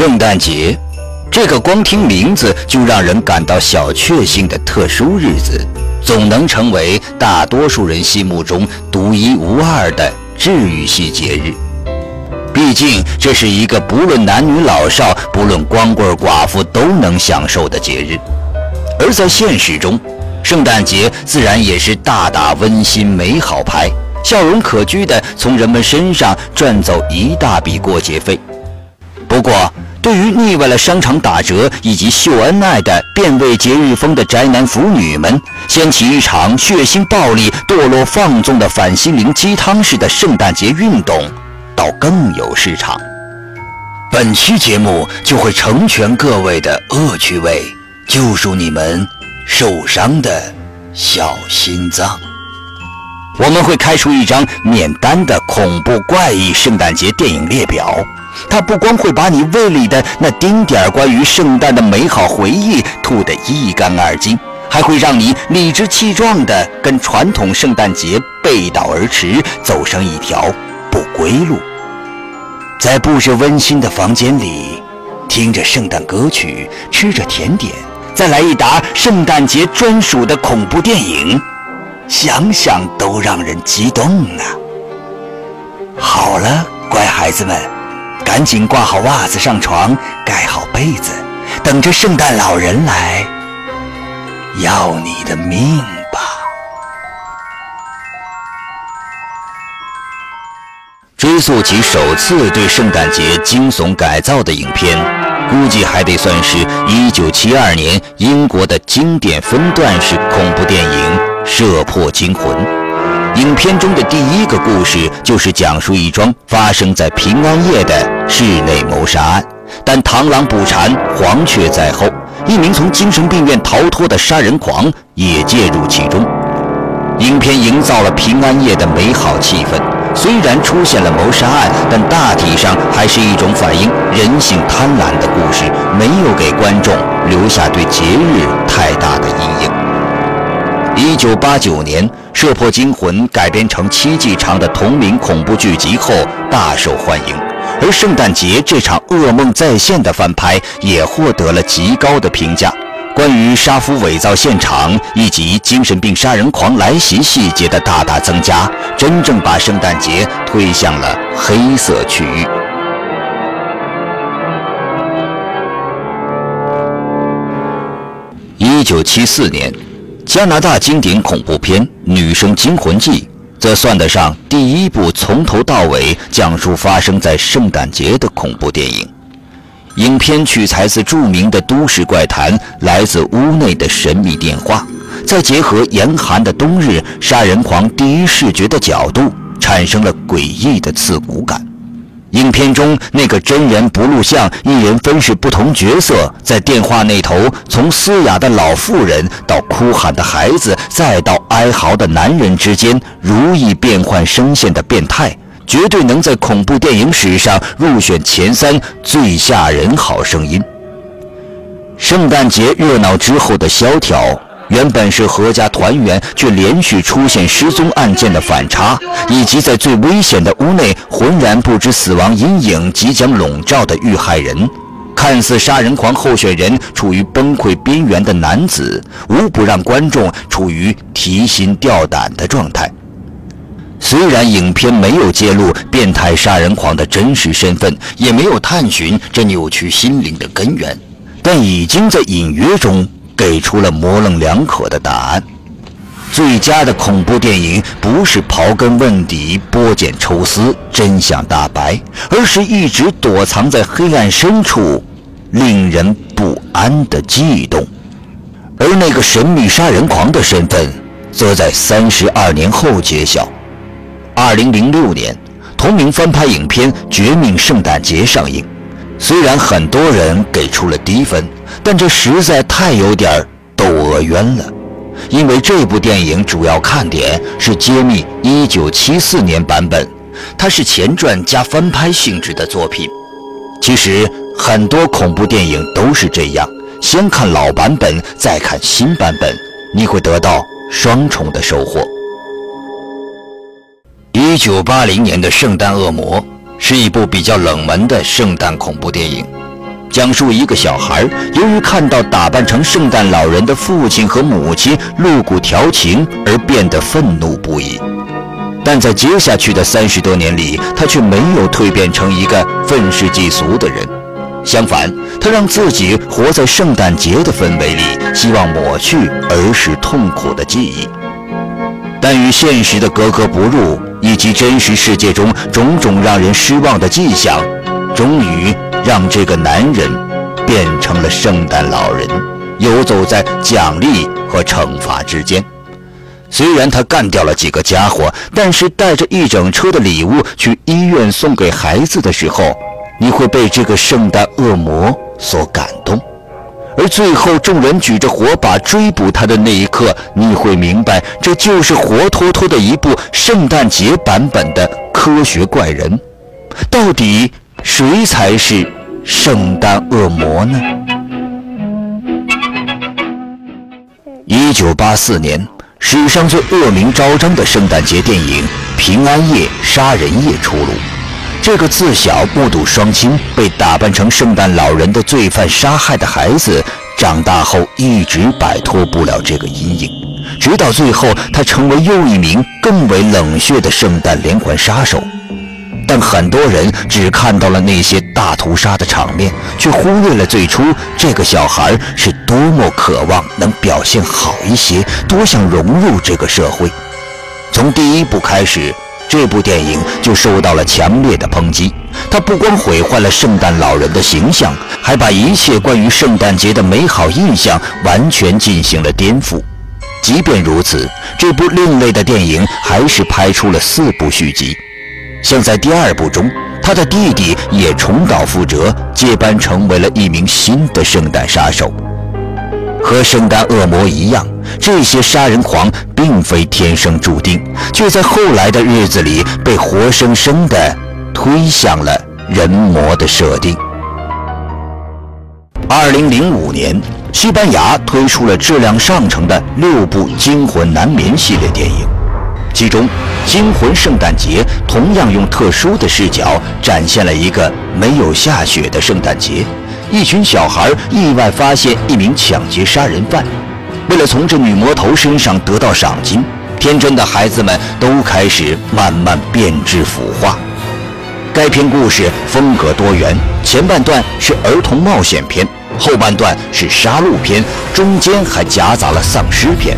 圣诞节，这个光听名字就让人感到小确幸的特殊日子，总能成为大多数人心目中独一无二的治愈系节日。毕竟，这是一个不论男女老少、不论光棍寡妇都能享受的节日。而在现实中，圣诞节自然也是大打温馨美好牌，笑容可掬地从人们身上赚走一大笔过节费。不过，对于腻歪了商场打折以及秀恩爱的变味节日风的宅男腐女们，掀起一场血腥暴力、堕落放纵的反心灵鸡汤式的圣诞节运动，倒更有市场。本期节目就会成全各位的恶趣味，救赎你们受伤的小心脏。我们会开出一张免单的恐怖怪异圣诞节电影列表。它不光会把你胃里的那丁点儿关于圣诞的美好回忆吐得一干二净，还会让你理直气壮地跟传统圣诞节背道而驰，走上一条不归路。在布置温馨的房间里，听着圣诞歌曲，吃着甜点，再来一打圣诞节专属的恐怖电影，想想都让人激动啊！好了，乖孩子们。赶紧挂好袜子，上床，盖好被子，等着圣诞老人来要你的命吧！追溯起首次对圣诞节惊悚改造的影片，估计还得算是一九七二年英国的经典分段式恐怖电影《射破惊魂》。影片中的第一个故事就是讲述一桩发生在平安夜的室内谋杀案，但螳螂捕蝉，黄雀在后，一名从精神病院逃脱的杀人狂也介入其中。影片营造了平安夜的美好气氛，虽然出现了谋杀案，但大体上还是一种反映人性贪婪的故事，没有给观众留下对节日太大的阴影。一九八九年，《射破惊魂》改编成七季长的同名恐怖剧集后大受欢迎，而《圣诞节》这场噩梦再现的翻拍也获得了极高的评价。关于杀夫伪造现场以及精神病杀人狂来袭细节的大大增加，真正把圣诞节推向了黑色区域。一九七四年。加拿大经典恐怖片《女生惊魂记》则算得上第一部从头到尾讲述发生在圣诞节的恐怖电影。影片取材自著名的都市怪谈《来自屋内的神秘电话》，再结合严寒的冬日杀人狂第一视觉的角度，产生了诡异的刺骨感。影片中那个真人不录像、一人分饰不同角色，在电话那头从嘶哑的老妇人到哭喊的孩子，再到哀嚎的男人之间如意变换声线的变态，绝对能在恐怖电影史上入选前三最吓人好声音。圣诞节热闹之后的萧条。原本是阖家团圆，却连续出现失踪案件的反差，以及在最危险的屋内浑然不知死亡阴影即将笼罩的遇害人，看似杀人狂候选人处于崩溃边缘的男子，无不让观众处于提心吊胆的状态。虽然影片没有揭露变态杀人狂的真实身份，也没有探寻这扭曲心灵的根源，但已经在隐约中。给出了模棱两可的答案。最佳的恐怖电影不是刨根问底、剥茧抽丝、真相大白，而是一直躲藏在黑暗深处、令人不安的悸动。而那个神秘杀人狂的身份，则在三十二年后揭晓。二零零六年，同名翻拍影片《绝命圣诞节》上映。虽然很多人给出了低分，但这实在太有点《窦娥冤》了。因为这部电影主要看点是揭秘1974年版本，它是前传加翻拍性质的作品。其实很多恐怖电影都是这样，先看老版本，再看新版本，你会得到双重的收获。1980年的《圣诞恶魔》。是一部比较冷门的圣诞恐怖电影，讲述一个小孩由于看到打扮成圣诞老人的父亲和母亲露骨调情而变得愤怒不已。但在接下去的三十多年里，他却没有蜕变成一个愤世嫉俗的人。相反，他让自己活在圣诞节的氛围里，希望抹去儿时痛苦的记忆。但与现实的格格不入，以及真实世界中种种让人失望的迹象，终于让这个男人变成了圣诞老人，游走在奖励和惩罚之间。虽然他干掉了几个家伙，但是带着一整车的礼物去医院送给孩子的时候，你会被这个圣诞恶魔所感动。而最后，众人举着火把追捕他的那一刻，你会明白，这就是活脱脱的一部圣诞节版本的科学怪人。到底谁才是圣诞恶魔呢？一九八四年，史上最恶名昭彰的圣诞节电影《平安夜杀人夜》出炉。这个自小目睹双亲被打扮成圣诞老人的罪犯杀害的孩子，长大后一直摆脱不了这个阴影，直到最后，他成为又一名更为冷血的圣诞连环杀手。但很多人只看到了那些大屠杀的场面，却忽略了最初这个小孩是多么渴望能表现好一些，多想融入这个社会。从第一部开始。这部电影就受到了强烈的抨击，它不光毁坏了圣诞老人的形象，还把一切关于圣诞节的美好印象完全进行了颠覆。即便如此，这部另类的电影还是拍出了四部续集。像在第二部中，他的弟弟也重蹈覆辙，接班成为了一名新的圣诞杀手。和圣诞恶魔一样，这些杀人狂并非天生注定，却在后来的日子里被活生生地推向了人魔的设定。二零零五年，西班牙推出了质量上乘的六部《惊魂难眠》系列电影，其中《惊魂圣诞节》同样用特殊的视角展现了一个没有下雪的圣诞节。一群小孩意外发现一名抢劫杀人犯，为了从这女魔头身上得到赏金，天真的孩子们都开始慢慢变质腐化。该片故事风格多元，前半段是儿童冒险片，后半段是杀戮片，中间还夹杂了丧尸片。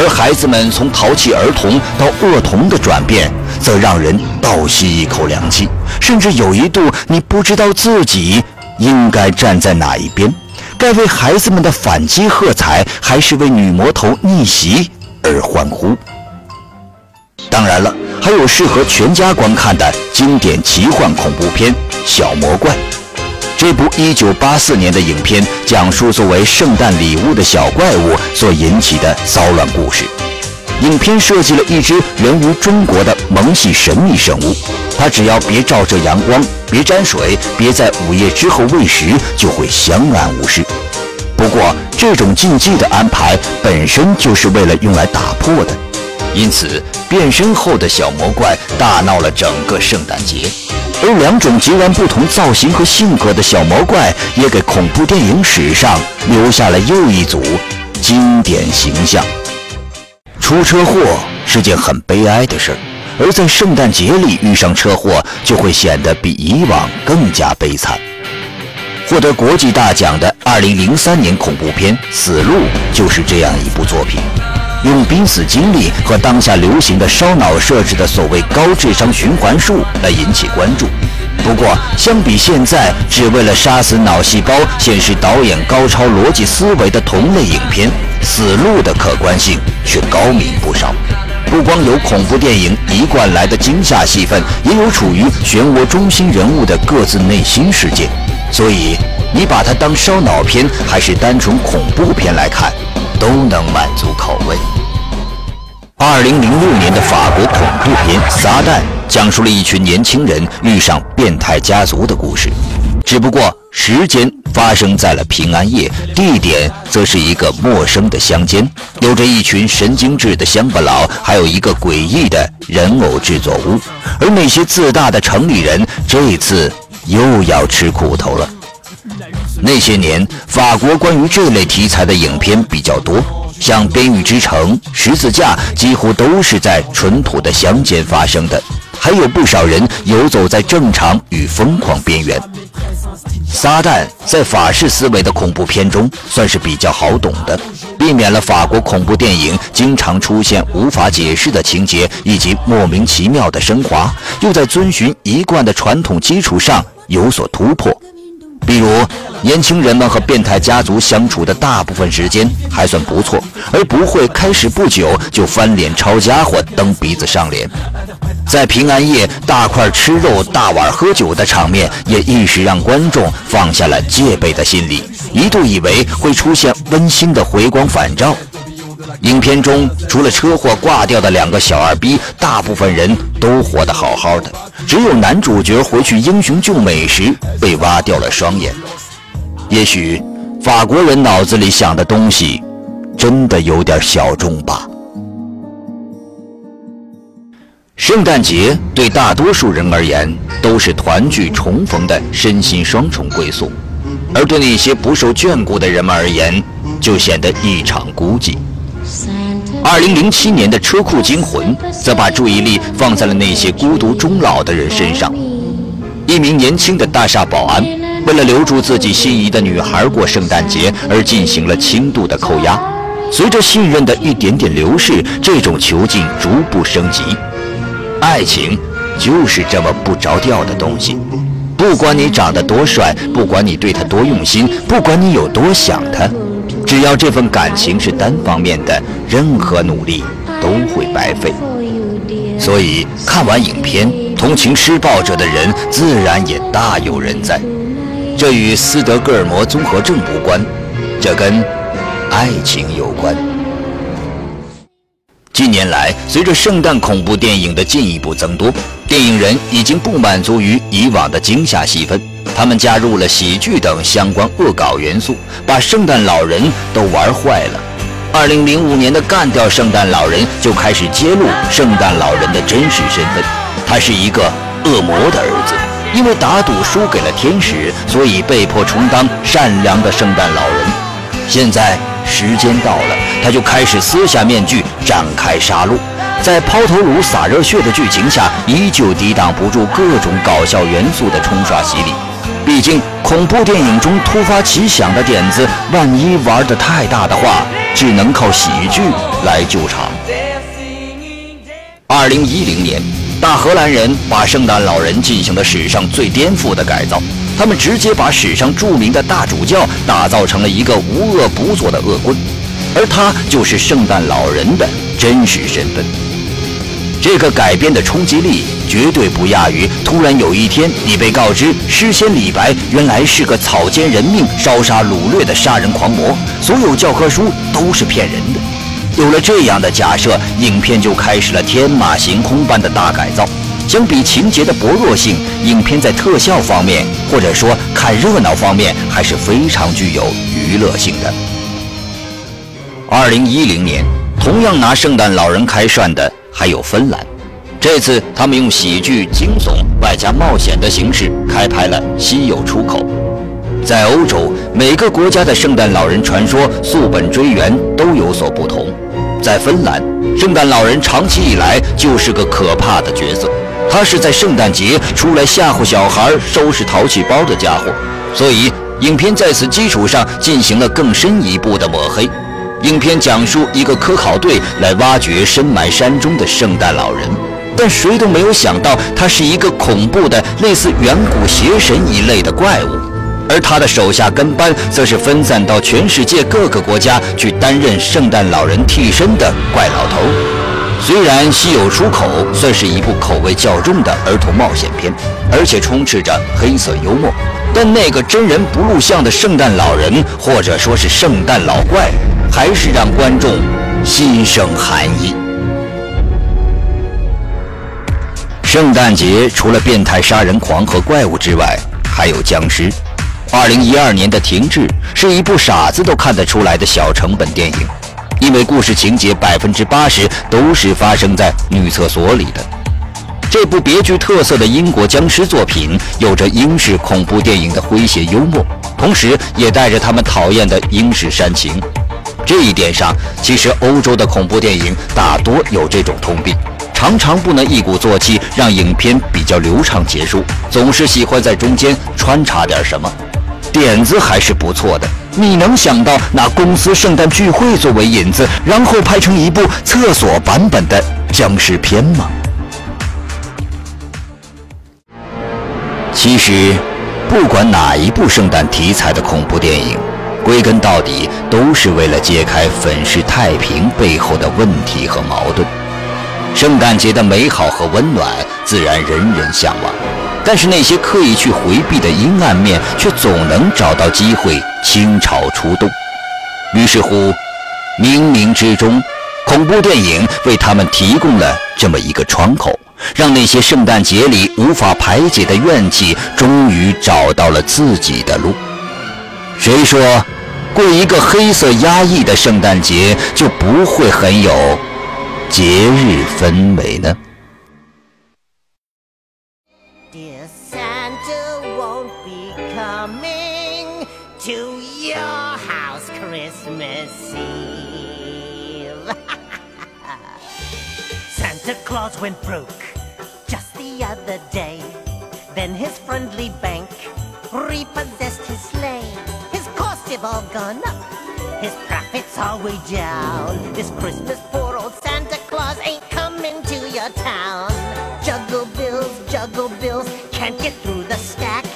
而孩子们从淘气儿童到恶童的转变，则让人倒吸一口凉气，甚至有一度你不知道自己。应该站在哪一边？该为孩子们的反击喝彩，还是为女魔头逆袭而欢呼？当然了，还有适合全家观看的经典奇幻恐怖片《小魔怪》。这部1984年的影片讲述作为圣诞礼物的小怪物所引起的骚乱故事。影片设计了一只源于中国的萌系神秘生物，它只要别照射阳光，别沾水，别在午夜之后喂食，就会相安无事。不过，这种禁忌的安排本身就是为了用来打破的，因此变身后的小魔怪大闹了整个圣诞节。而两种截然不同造型和性格的小魔怪，也给恐怖电影史上留下了又一组经典形象。出车祸是件很悲哀的事儿，而在圣诞节里遇上车祸，就会显得比以往更加悲惨。获得国际大奖的2003年恐怖片《死路》就是这样一部作品，用濒死经历和当下流行的烧脑设置的所谓高智商循环术来引起关注。不过，相比现在只为了杀死脑细胞、显示导演高超逻辑思维的同类影片，《死路》的可观性却高明不少。不光有恐怖电影一贯来的惊吓戏份，也有处于漩涡中心人物的各自内心世界。所以，你把它当烧脑片还是单纯恐怖片来看，都能满足口味。二零零六年的法国恐怖片《撒旦》讲述了一群年轻人遇上变态家族的故事，只不过时间发生在了平安夜，地点则是一个陌生的乡间，有着一群神经质的乡巴佬，还有一个诡异的人偶制作屋，而那些自大的城里人这次又要吃苦头了。那些年，法国关于这类题材的影片比较多，像《边狱之城》《十字架》，几乎都是在淳朴的乡间发生的，还有不少人游走在正常与疯狂边缘。撒旦在法式思维的恐怖片中算是比较好懂的，避免了法国恐怖电影经常出现无法解释的情节以及莫名其妙的升华，又在遵循一贯的传统基础上有所突破。比如，年轻人们和变态家族相处的大部分时间还算不错，而不会开始不久就翻脸抄家伙、蹬鼻子上脸。在平安夜大块吃肉、大碗喝酒的场面，也一时让观众放下了戒备的心理，一度以为会出现温馨的回光返照。影片中除了车祸挂掉的两个小二逼，大部分人都活得好好的，只有男主角回去英雄救美时被挖掉了双眼。也许法国人脑子里想的东西真的有点小众吧。圣诞节对大多数人而言都是团聚重逢的身心双重归宿，而对那些不受眷顾的人们而言，就显得异常孤寂。二零零七年的《车库惊魂》则把注意力放在了那些孤独终老的人身上。一名年轻的大厦保安，为了留住自己心仪的女孩过圣诞节，而进行了轻度的扣押。随着信任的一点点流逝，这种囚禁逐步升级。爱情就是这么不着调的东西。不管你长得多帅，不管你对他多用心，不管你有多想他。只要这份感情是单方面的，任何努力都会白费。所以看完影片，同情施暴者的人自然也大有人在。这与斯德哥尔摩综合症无关，这跟爱情有关。近年来，随着圣诞恐怖电影的进一步增多，电影人已经不满足于以往的惊吓戏份。他们加入了喜剧等相关恶搞元素，把圣诞老人都玩坏了。二零零五年的《干掉圣诞老人》就开始揭露圣诞老人的真实身份，他是一个恶魔的儿子，因为打赌输给了天使，所以被迫充当善良的圣诞老人。现在时间到了，他就开始撕下面具，展开杀戮。在抛头颅洒热血的剧情下，依旧抵挡不住各种搞笑元素的冲刷洗礼。毕竟，恐怖电影中突发奇想的点子，万一玩得太大的话，只能靠喜剧来救场。二零一零年，大荷兰人把圣诞老人进行了史上最颠覆的改造，他们直接把史上著名的大主教打造成了一个无恶不作的恶棍，而他就是圣诞老人的真实身份。这个改编的冲击力绝对不亚于突然有一天你被告知诗仙李白原来是个草菅人命、烧杀掳掠的杀人狂魔，所有教科书都是骗人的。有了这样的假设，影片就开始了天马行空般的大改造。相比情节的薄弱性，影片在特效方面或者说看热闹方面还是非常具有娱乐性的。二零一零年，同样拿圣诞老人开涮的。还有芬兰，这次他们用喜剧、惊悚外加冒险的形式开拍了《稀有出口》。在欧洲，每个国家的圣诞老人传说溯本追源都有所不同。在芬兰，圣诞老人长期以来就是个可怕的角色，他是在圣诞节出来吓唬小孩、收拾淘气包的家伙。所以，影片在此基础上进行了更深一步的抹黑。影片讲述一个科考队来挖掘深埋山中的圣诞老人，但谁都没有想到他是一个恐怖的类似远古邪神一类的怪物，而他的手下跟班则是分散到全世界各个国家去担任圣诞老人替身的怪老头。虽然《稀有出口》算是一部口味较重的儿童冒险片，而且充斥着黑色幽默，但那个真人不录像的圣诞老人，或者说是圣诞老怪。还是让观众心生寒意。圣诞节除了变态杀人狂和怪物之外，还有僵尸。二零一二年的《停滞》是一部傻子都看得出来的小成本电影，因为故事情节百分之八十都是发生在女厕所里的。这部别具特色的英国僵尸作品有着英式恐怖电影的诙谐幽默，同时也带着他们讨厌的英式煽情。这一点上，其实欧洲的恐怖电影大多有这种通病，常常不能一鼓作气让影片比较流畅结束，总是喜欢在中间穿插点什么。点子还是不错的，你能想到拿公司圣诞聚会作为引子，然后拍成一部厕所版本的僵尸片吗？其实，不管哪一部圣诞题材的恐怖电影，归根到底都是为了揭开粉饰太平背后的问题和矛盾。圣诞节的美好和温暖，自然人人向往。但是那些刻意去回避的阴暗面，却总能找到机会倾巢出动。于是乎，冥冥之中，恐怖电影为他们提供了这么一个窗口，让那些圣诞节里无法排解的怨气，终于找到了自己的路。谁说，过一个黑色压抑的圣诞节就不会很有节日氛围呢？to your house Christmas Eve. Santa Claus went broke just the other day. Then his friendly bank repossessed his sleigh. Have all gone up. His profits are way down. This Christmas, poor old Santa Claus ain't coming to your town. Juggle bills, juggle bills, can't get through the stack.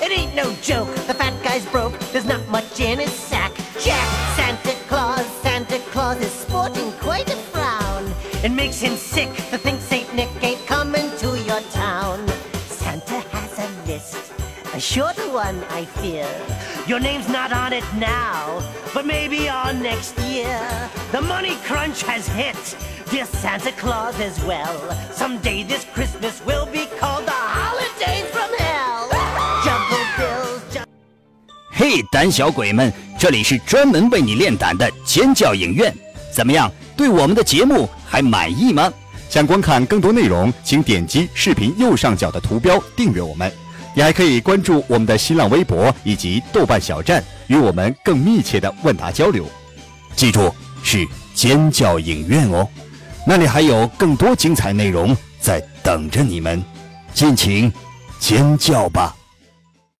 It ain't no joke, the fat guy's broke, there's not much in his sack. Jack, Santa Claus, Santa Claus is sporting quite a frown. It makes him sick to think one, I fear. Your name's not on it now, but maybe on next year. The money crunch has hit, dear Santa Claus as well. Someday this Christmas will be called the holidays from hell. hey，胆小鬼们，这里是专门为你练胆的尖叫影院，怎么样？对我们的节目还满意吗？想观看更多内容，请点击视频右上角的图标订阅我们。你还可以关注我们的新浪微博以及豆瓣小站，与我们更密切的问答交流。记住，是尖叫影院哦，那里还有更多精彩内容在等着你们，尽情尖叫吧！